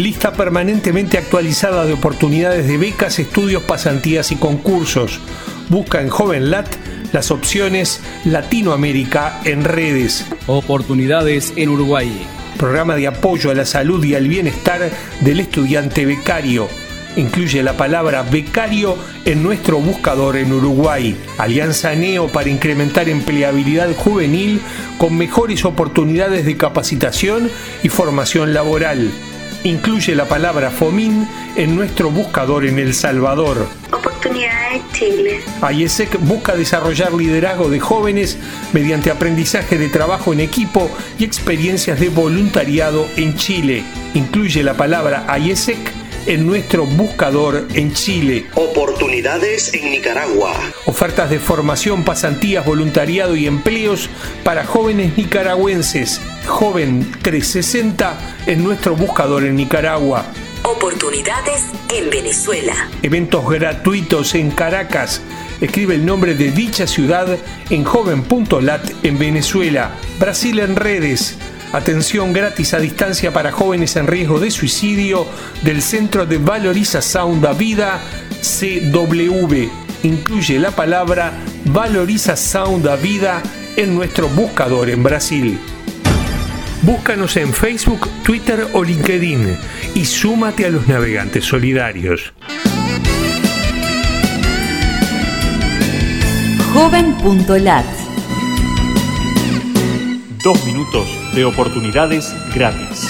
Lista permanentemente actualizada de oportunidades de becas, estudios, pasantías y concursos. Busca en JovenLat las opciones Latinoamérica en redes. Oportunidades en Uruguay programa de apoyo a la salud y al bienestar del estudiante becario. Incluye la palabra becario en nuestro buscador en Uruguay. Alianza Neo para incrementar empleabilidad juvenil con mejores oportunidades de capacitación y formación laboral. Incluye la palabra FOMIN en nuestro buscador en El Salvador. Oportunidades Chile. IESEC busca desarrollar liderazgo de jóvenes mediante aprendizaje de trabajo en equipo y experiencias de voluntariado en Chile. Incluye la palabra IESEC en nuestro buscador en Chile. Oportunidades en Nicaragua. Ofertas de formación, pasantías, voluntariado y empleos para jóvenes nicaragüenses. Joven 360 en nuestro buscador en Nicaragua. Oportunidades en Venezuela. Eventos gratuitos en Caracas. Escribe el nombre de dicha ciudad en joven.lat en Venezuela. Brasil en redes. Atención gratis a distancia para jóvenes en riesgo de suicidio del Centro de Valorización da Vida CW. Incluye la palabra Valorización da Vida en nuestro buscador en Brasil. Búscanos en Facebook, Twitter o LinkedIn y súmate a los navegantes solidarios. Joven.lat Dos minutos de oportunidades gratis.